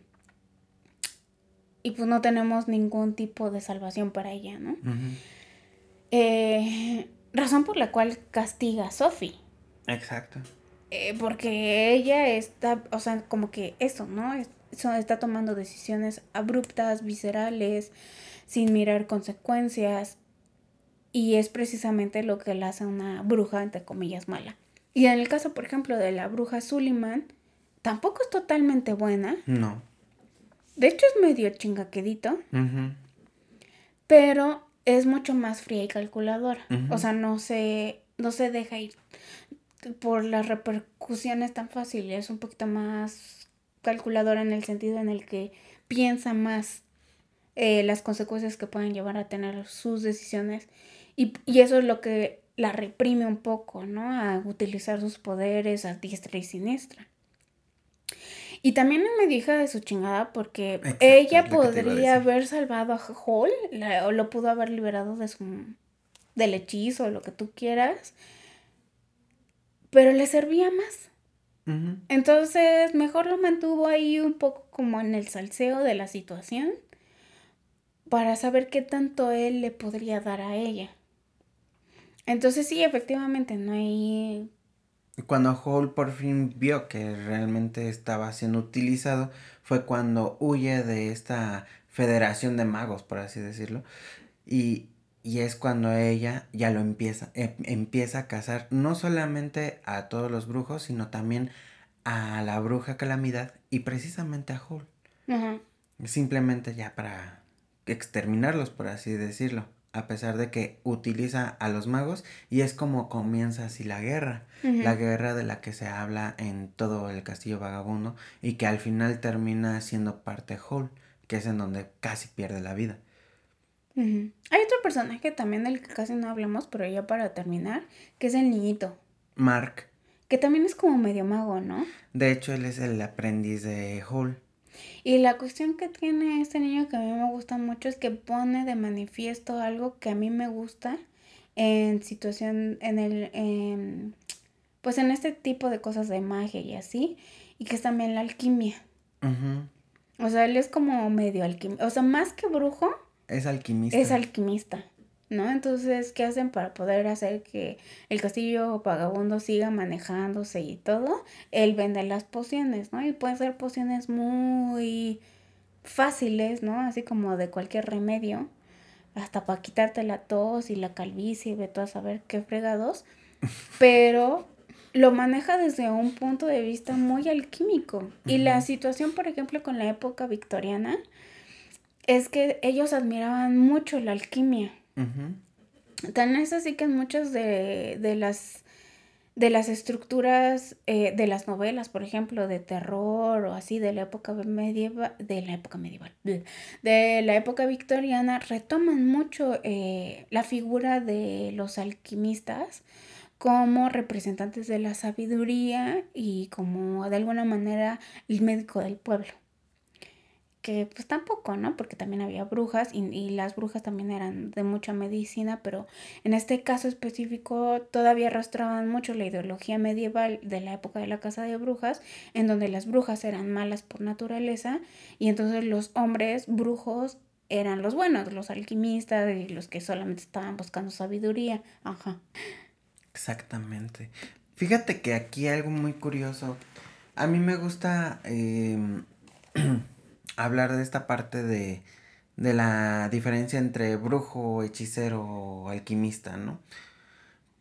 Speaker 2: y pues no tenemos ningún tipo de salvación para ella, ¿no? Eh, razón por la cual castiga a Sophie.
Speaker 3: Exacto.
Speaker 2: Eh, porque ella está, o sea, como que eso, ¿no? está tomando decisiones abruptas, viscerales, sin mirar consecuencias. Y es precisamente lo que le hace una bruja, entre comillas, mala. Y en el caso, por ejemplo, de la bruja Suliman, tampoco es totalmente buena.
Speaker 3: No.
Speaker 2: De hecho, es medio chingaquedito. Pero es mucho más fría y calculadora. O sea, no se, no se deja ir por las repercusiones tan fáciles. Es un poquito más calculadora en el sentido en el que piensa más eh, las consecuencias que pueden llevar a tener sus decisiones. Y, y, eso es lo que la reprime un poco, ¿no? A utilizar sus poderes a diestra y siniestra. Y también me dijo de su chingada porque ella podría haber salvado a Hall o lo pudo haber liberado de su del hechizo o lo que tú quieras. Pero le servía más. Entonces, mejor lo mantuvo ahí un poco como en el salseo de la situación para saber qué tanto él le podría dar a ella. Entonces sí, efectivamente, no hay
Speaker 3: cuando Hall por fin vio que realmente estaba siendo utilizado, fue cuando huye de esta federación de magos, por así decirlo. Y, y es cuando ella ya lo empieza, em, empieza a cazar no solamente a todos los brujos, sino también a la bruja calamidad y precisamente a Hall. Simplemente ya para exterminarlos, por así decirlo a pesar de que utiliza a los magos y es como comienza así la guerra, la guerra de la que se habla en todo el castillo vagabundo y que al final termina siendo parte Hall, que es en donde casi pierde la vida.
Speaker 2: Hay otro personaje también del que casi no hablamos, pero ya para terminar, que es el niñito.
Speaker 3: Mark.
Speaker 2: Que también es como medio mago, ¿no?
Speaker 3: De hecho, él es el aprendiz de Hall.
Speaker 2: Y la cuestión que tiene este niño que a mí me gusta mucho es que pone de manifiesto algo que a mí me gusta en situación, en el, pues en este tipo de cosas de magia y así, y que es también la alquimia. O sea, él es como medio alquimista, o sea, más que brujo.
Speaker 3: Es alquimista.
Speaker 2: Es alquimista. ¿No? Entonces, ¿qué hacen para poder hacer que el castillo vagabundo siga manejándose y todo? Él vende las pociones, ¿no? Y pueden ser pociones muy fáciles, ¿no? Así como de cualquier remedio, hasta para quitarte la tos y la calvicie, ve todo a saber qué fregados, pero lo maneja desde un punto de vista muy alquímico. Y la situación, por ejemplo, con la época victoriana, es que ellos admiraban mucho la alquimia. Tan es así que en muchas de, las de las estructuras eh, de las novelas, por ejemplo, de terror o así de la época medieval, de la época medieval, de la época victoriana, retoman mucho eh, la figura de los alquimistas como representantes de la sabiduría y como de alguna manera el médico del pueblo que pues tampoco, ¿no? Porque también había brujas y, las brujas también eran de mucha medicina, pero en este caso específico todavía arrastraban mucho la ideología medieval de la época de la casa de brujas, en donde las brujas eran malas por naturaleza y entonces los hombres brujos eran los buenos, los alquimistas y los que solamente estaban buscando sabiduría. Ajá.
Speaker 3: Exactamente. Fíjate que aquí algo muy curioso. A mí me gusta... Eh... hablar de esta parte de, de la diferencia entre brujo, hechicero o alquimista, ¿no?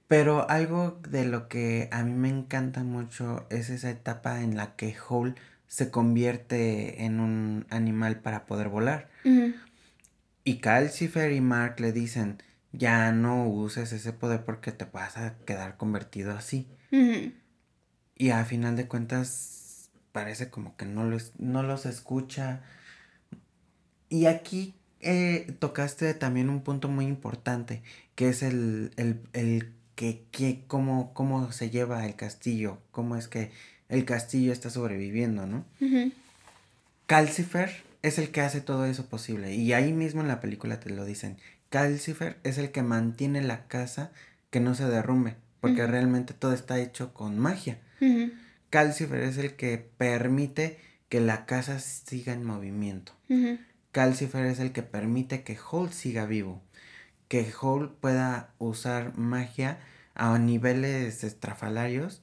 Speaker 3: Pero algo de lo que a mí me encanta mucho es esa etapa en la que Hole se convierte en un animal para poder volar. Y Calcifer y Mark le dicen, ya no uses ese poder porque te vas a quedar convertido así. Y a final de cuentas parece como que no los, no los escucha. Y aquí eh, tocaste también un punto muy importante, que es el, el, que, que cómo, cómo se lleva el castillo, cómo es que el castillo está sobreviviendo, ¿no? Calcifer es el que hace todo eso posible. Y ahí mismo en la película te lo dicen. Calcifer es el que mantiene la casa que no se derrumbe, porque realmente todo está hecho con magia. Calcifer es el que permite que la casa siga en movimiento. Calcifer es el que permite que Holt siga vivo, que Holt pueda usar magia a niveles estrafalarios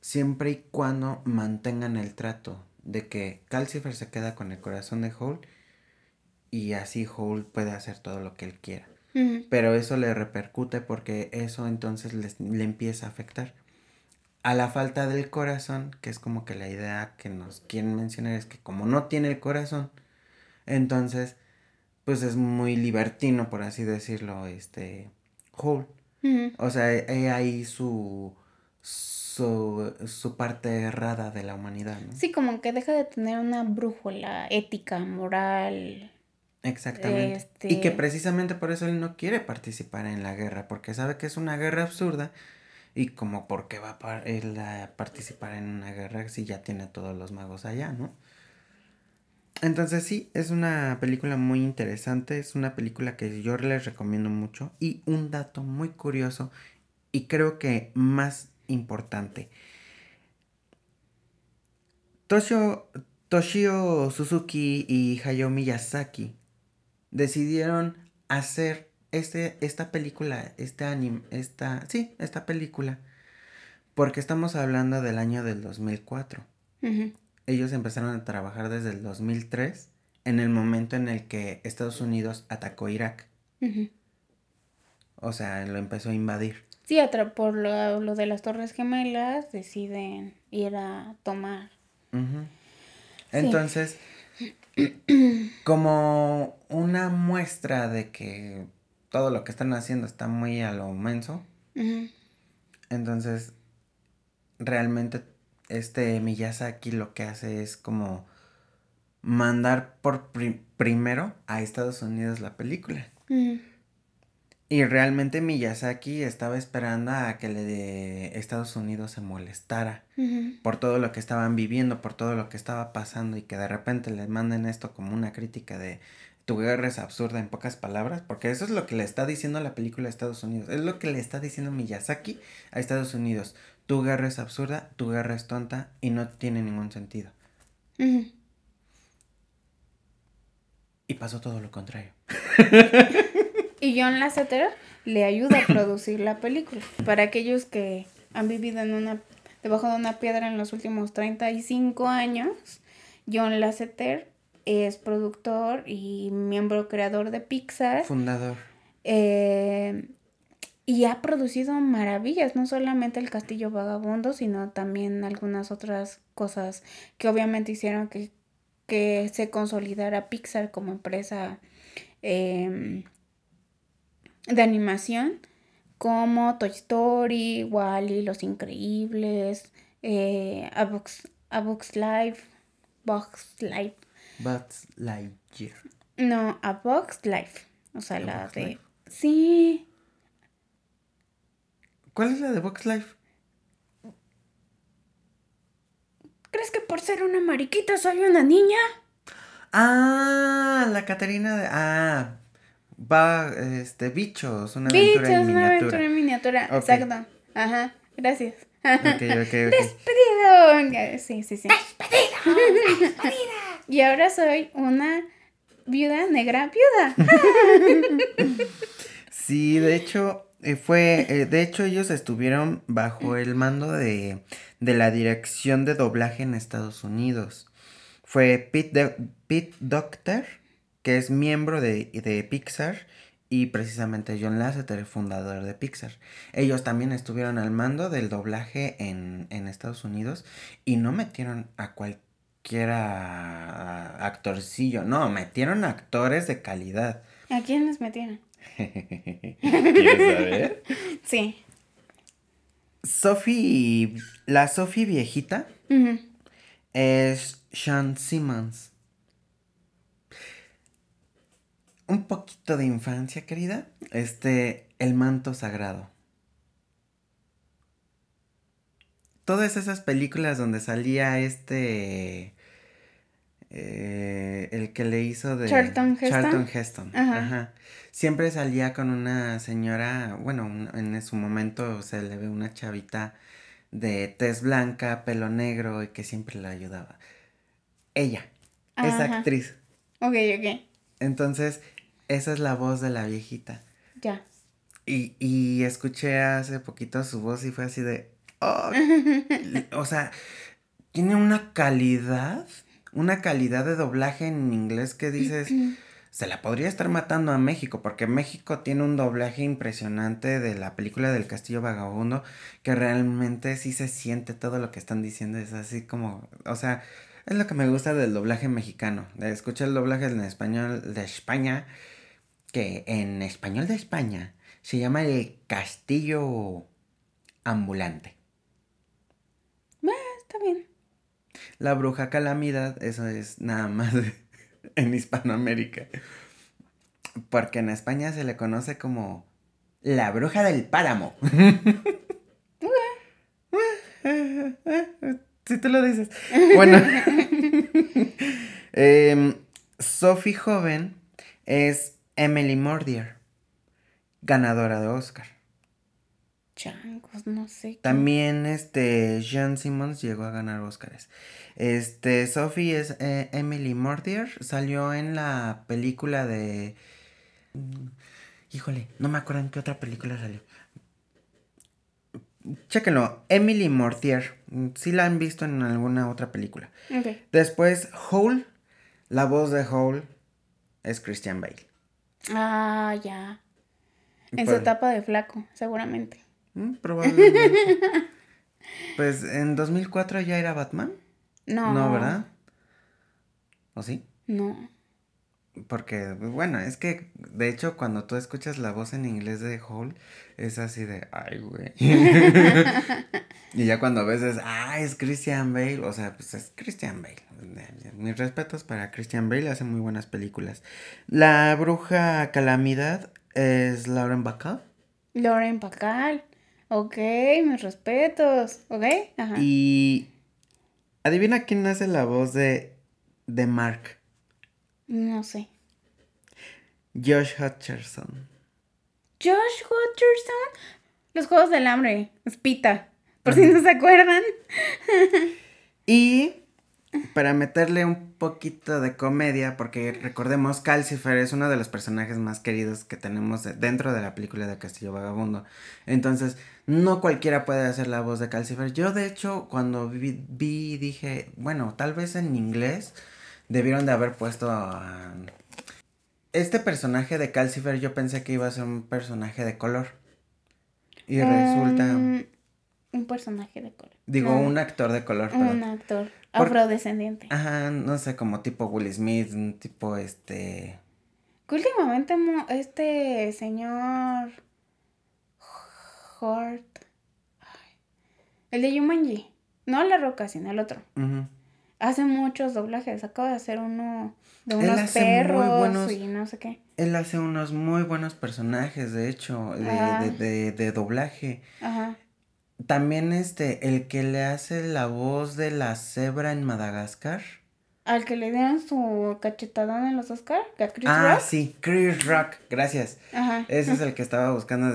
Speaker 3: siempre y cuando mantengan el trato de que Calcifer se queda con el corazón de Holt y así Holt puede hacer todo lo que él quiera. Pero eso le repercute porque eso entonces le empieza a afectar. A la falta del corazón, que es como que la idea que nos quieren mencionar es que como no tiene el corazón, entonces pues es muy libertino, por así decirlo, este Holt. O sea, he ahí su su, parte errada de la humanidad, ¿no?
Speaker 2: Sí, como que deja de tener una brújula ética, moral.
Speaker 3: Exactamente. Y que este precisamente por eso él no quiere participar en la guerra, porque sabe que es una guerra absurda y como por qué va a a participar en una guerra si ya tiene todos los magos allá, ¿no? Entonces sí, es una película muy interesante, es una película que yo les recomiendo mucho y un dato muy curioso y creo que más importante. Toshio, Toshio Suzuki y Hayao Miyazaki decidieron hacer este, esta película, este anime, esta, sí, esta película, porque estamos hablando del año del 2004. Ellos empezaron a trabajar desde el 2003, en el momento en el que Estados Unidos atacó Irak. O sea, lo empezó a invadir.
Speaker 2: Sí, por lo, de las Torres Gemelas deciden ir a tomar.
Speaker 3: Entonces, como una muestra de que todo lo que están haciendo está muy a lo menso, entonces realmente este Miyazaki lo que hace es como mandar por primero a Estados Unidos la película. Y realmente Miyazaki estaba esperando a que le de Estados Unidos se molestara por todo lo que estaban viviendo, por todo lo que estaba pasando y que de repente le manden esto como una crítica de tu guerra es absurda en pocas palabras, porque eso es lo que le está diciendo la película de Estados Unidos, es lo que le está diciendo Miyazaki a Estados Unidos. Tu guerra es absurda, tu guerra es tonta y no tiene ningún sentido. Y pasó todo lo contrario.
Speaker 2: Y John Lasseter le ayuda a producir la película. Para aquellos que han vivido en una, debajo de una piedra en los últimos 35 años, John Lasseter es productor y miembro creador de Pixar.
Speaker 3: Fundador.
Speaker 2: Eh, y ha producido maravillas, no solamente el Castillo Vagabundo, sino también algunas otras cosas que obviamente hicieron que, que se consolidara Pixar como empresa eh, de animación como Toy Story, Wally, Los Increíbles, eh, A, Box, A Box Life, Box Life.
Speaker 3: Box Lightyear.
Speaker 2: No, A Box Life. O sea, la de... Sí.
Speaker 3: ¿Cuál es la de Box Life?
Speaker 2: ¿Crees que por ser una mariquita soy una niña?
Speaker 3: Ah, la Caterina de... Ah, Va, este, bichos, una aventura en
Speaker 2: miniatura. una aventura en miniatura, exacto. Ajá, gracias. ¡Despedido! Sí, sí, sí. ¡Despedido! ¡Despedida! y ahora soy una viuda negra viuda.
Speaker 3: sí, de hecho, eh, fue, eh, de hecho ellos estuvieron bajo el mando de, de la dirección de doblaje en Estados Unidos. Fue Pete, Pete Doctor que es miembro de, Pixar y precisamente John Lasseter, fundador de Pixar. Ellos también estuvieron al mando del doblaje en, Estados Unidos y no metieron a cualquiera actorcillo, no, metieron actores de calidad.
Speaker 2: ¿A quién les metieron?
Speaker 3: ¿Quieres saber?
Speaker 2: Sí.
Speaker 3: Sophie, la Sophie viejita es Sean Simmons. un poquito de infancia, querida. Este, el manto sagrado. Todas esas películas donde salía este... eh, el que le hizo de
Speaker 2: Charlton Heston.
Speaker 3: Charlton Heston.
Speaker 2: Ajá.
Speaker 3: Ajá. Siempre salía con una señora, bueno, un- en su momento se le ve una chavita de tez blanca, pelo negro y que siempre la ayudaba. Ella, esa
Speaker 2: Ajá.
Speaker 3: actriz.
Speaker 2: Ok, ok.
Speaker 3: Entonces, esa es la voz de la viejita.
Speaker 2: Ya.
Speaker 3: Y, y escuché hace poquito su voz y fue así de... "Oh", o sea, tiene una calidad, una calidad de doblaje en inglés que dices, se la podría estar matando a México, porque México tiene un doblaje impresionante de la película del Castillo Vagabundo, que realmente sí se siente todo lo que están diciendo, es así como, o sea, es lo que me gusta del doblaje mexicano. Escuché el doblaje en español de España, que en español de España se llama el Castillo Ambulante.
Speaker 2: Está bien.
Speaker 3: La bruja calamidad, eso es nada más en Hispanoamérica. Porque en España se le conoce como la bruja del páramo. Si tú lo dices. Bueno. Em, Sophie Joven es Emily Mordier, ganadora de Oscar.
Speaker 2: Changos, no sé.
Speaker 3: También este Jean Simmons llegó a ganar Oscars. Este Sophie es eh, Emily Mortier, salió en la película de mm, Híjole, no me acuerdo en qué otra película salió. Chéquenlo, Emily Mortier. Si la han visto en alguna otra película.
Speaker 2: Ok.
Speaker 3: Después, Hole. La voz de Hole es Christian Bale.
Speaker 2: Ah, ya. En su
Speaker 3: Por-
Speaker 2: etapa de flaco, seguramente.
Speaker 3: Mm, Probablemente. pues en 2004 ya era Batman.
Speaker 2: No.
Speaker 3: No, ¿verdad? ¿O sí?
Speaker 2: No.
Speaker 3: Porque, bueno, es que de hecho cuando tú escuchas la voz en inglés de Hall, es así de, ay, güey. y ya cuando ves es, ah, es Christian Bale, o sea, pues es Christian Bale. Mis respetos para Christian Bale, hace muy buenas películas. La bruja Calamidad es Lauren Bacall.
Speaker 2: Lauren Pacal. Ok, mis respetos. Ok. Ajá.
Speaker 3: Y adivina quién hace la voz de, de Mark.
Speaker 2: No sé.
Speaker 3: Josh Hutcherson.
Speaker 2: Josh Hutcherson. Los Juegos del Hambre. Spita. Por si no se acuerdan.
Speaker 3: Y para meterle un poquito de comedia, porque recordemos, Calcifer es uno de los personajes más queridos que tenemos de- dentro de la película de Castillo Vagabundo. Entonces, no cualquiera puede hacer la voz de Calcifer. Yo, de hecho, cuando vi, vi, dije, bueno, tal vez en inglés debieron de haber puesto a... Este personaje de Calcifer yo pensé que iba a ser un personaje de color. Y resulta...
Speaker 2: Um, un personaje de color.
Speaker 3: Digo,
Speaker 2: No,
Speaker 3: un actor de color, perdón.
Speaker 2: Un actor afrodescendiente.
Speaker 3: Ajá, no sé, como tipo Will Smith, tipo este...
Speaker 2: Que últimamente este señor Hort. El de Yumanji. No la roca, sino el otro. Hace muchos doblajes. Acaba de hacer uno de unos perros
Speaker 3: buenos-
Speaker 2: y no sé qué.
Speaker 3: Él hace unos muy buenos personajes, de hecho, de, de, de, de doblaje.
Speaker 2: Ajá.
Speaker 3: También este, el que le hace la voz de la cebra en Madagascar.
Speaker 2: Al que le dieron su cachetadón en los Oscar, que a Chris
Speaker 3: ah,
Speaker 2: Rock.
Speaker 3: sí, Chris Rock, gracias.
Speaker 2: Ajá.
Speaker 3: Ese es el que estaba buscando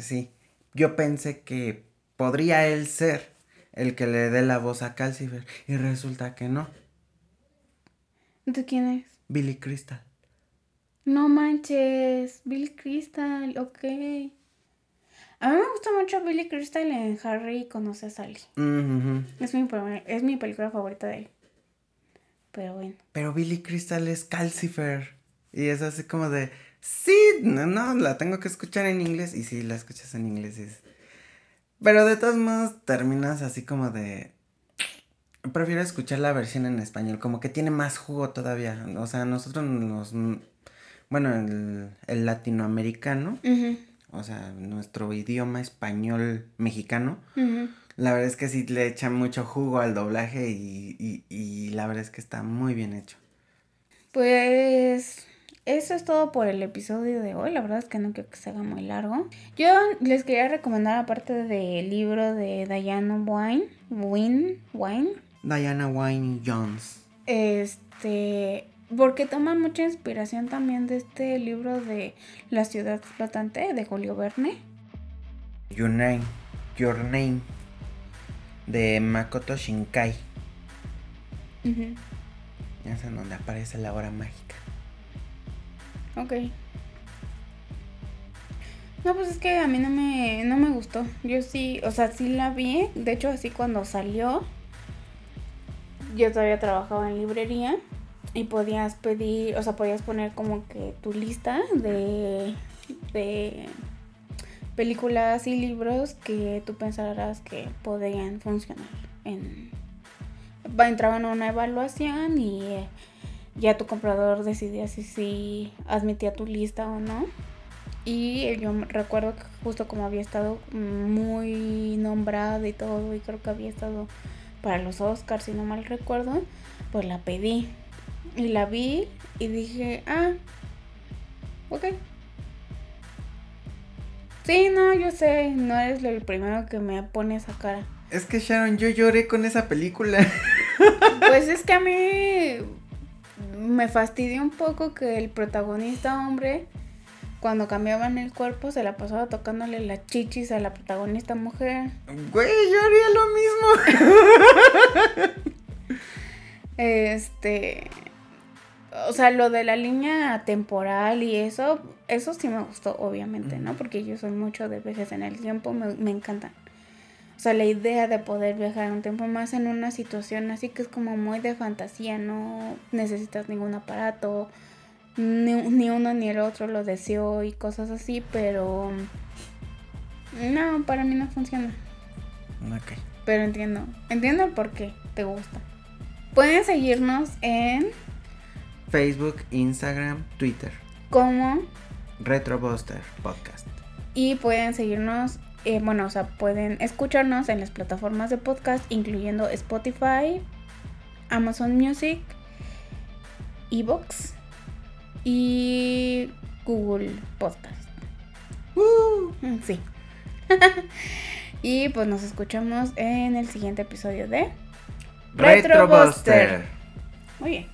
Speaker 3: sí. Yo pensé que podría él ser el que le dé la voz a Calcifer y resulta que no,
Speaker 2: ¿De quién es?
Speaker 3: Billy Crystal.
Speaker 2: No manches, Billy Crystal, ok. A mí me gusta mucho Billy Crystal en Harry conoce a Sally. Es mi, es mi película favorita de él. Pero bueno.
Speaker 3: Pero Billy Crystal es Calcifer. Y es así como de, sí, no, no, la tengo que escuchar en inglés. Y sí, la escuchas en inglés. es- Pero de todos modos terminas así como de... Prefiero escuchar la versión en español, como que tiene más jugo todavía. O sea, nosotros nos... Bueno, el, el latinoamericano,
Speaker 2: Ujú,
Speaker 3: o sea, nuestro idioma español mexicano, la verdad es que sí le echa mucho jugo al doblaje y, y, y la verdad es que está muy bien hecho.
Speaker 2: Pues eso es todo por el episodio de hoy. La verdad es que no quiero que se haga muy largo. Yo les quería recomendar, aparte del libro de Diana Wine, Win, Wine,
Speaker 3: Diana Wynne Jones.
Speaker 2: Este, porque toma mucha inspiración también de este libro de La ciudad flotante de Julio Verne.
Speaker 3: Your Name, Your Name de Makoto Shinkai. Es en donde aparece la hora mágica.
Speaker 2: Ok. No, pues es que a mí no me, no me gustó. Yo sí, o sea, sí la vi. De hecho, así cuando salió, yo todavía trabajaba en librería y podías pedir, o sea, podías poner como que tu lista de, de películas y libros que tú pensarás que podrían funcionar en entraban a una evaluación y eh, ya tu comprador decidía si, si admitía tu lista o no. Y yo recuerdo que justo como había estado muy nombrada y todo, y creo que había estado para los Oscars, si no mal recuerdo, pues la pedí. Y la vi y dije, ah, ok. Sí, no, yo sé, no eres el primero que me pone esa cara.
Speaker 3: Es que Sharon, yo lloré con esa película.
Speaker 2: Pues es que a mí me fastidió un poco que el protagonista hombre, cuando cambiaban el cuerpo, se la pasaba tocándole las chichis a la protagonista mujer.
Speaker 3: Güey, yo haría lo mismo.
Speaker 2: este. O sea, lo de la línea temporal y eso, eso sí me gustó, obviamente, ¿no? Porque yo soy mucho de veces en el tiempo, me, me encantan. O sea, la idea de poder viajar un tiempo más en una situación así que es como muy de fantasía, no necesitas ningún aparato, ni, uno ni el otro lo deseo y cosas así, pero no, para mí no funciona.
Speaker 3: Ok.
Speaker 2: Pero entiendo, entiendo por qué te gusta. Pueden seguirnos en
Speaker 3: Facebook, Instagram, Twitter.
Speaker 2: Como
Speaker 3: Retrobuster Podcast.
Speaker 2: Y pueden seguirnos eh, bueno, o sea, pueden escucharnos en las plataformas de podcast, incluyendo Spotify, Amazon Music, Evox y Google Podcast. Uh. Sí. y pues nos escuchamos en el siguiente episodio de
Speaker 3: Retrobuster.
Speaker 2: Muy bien.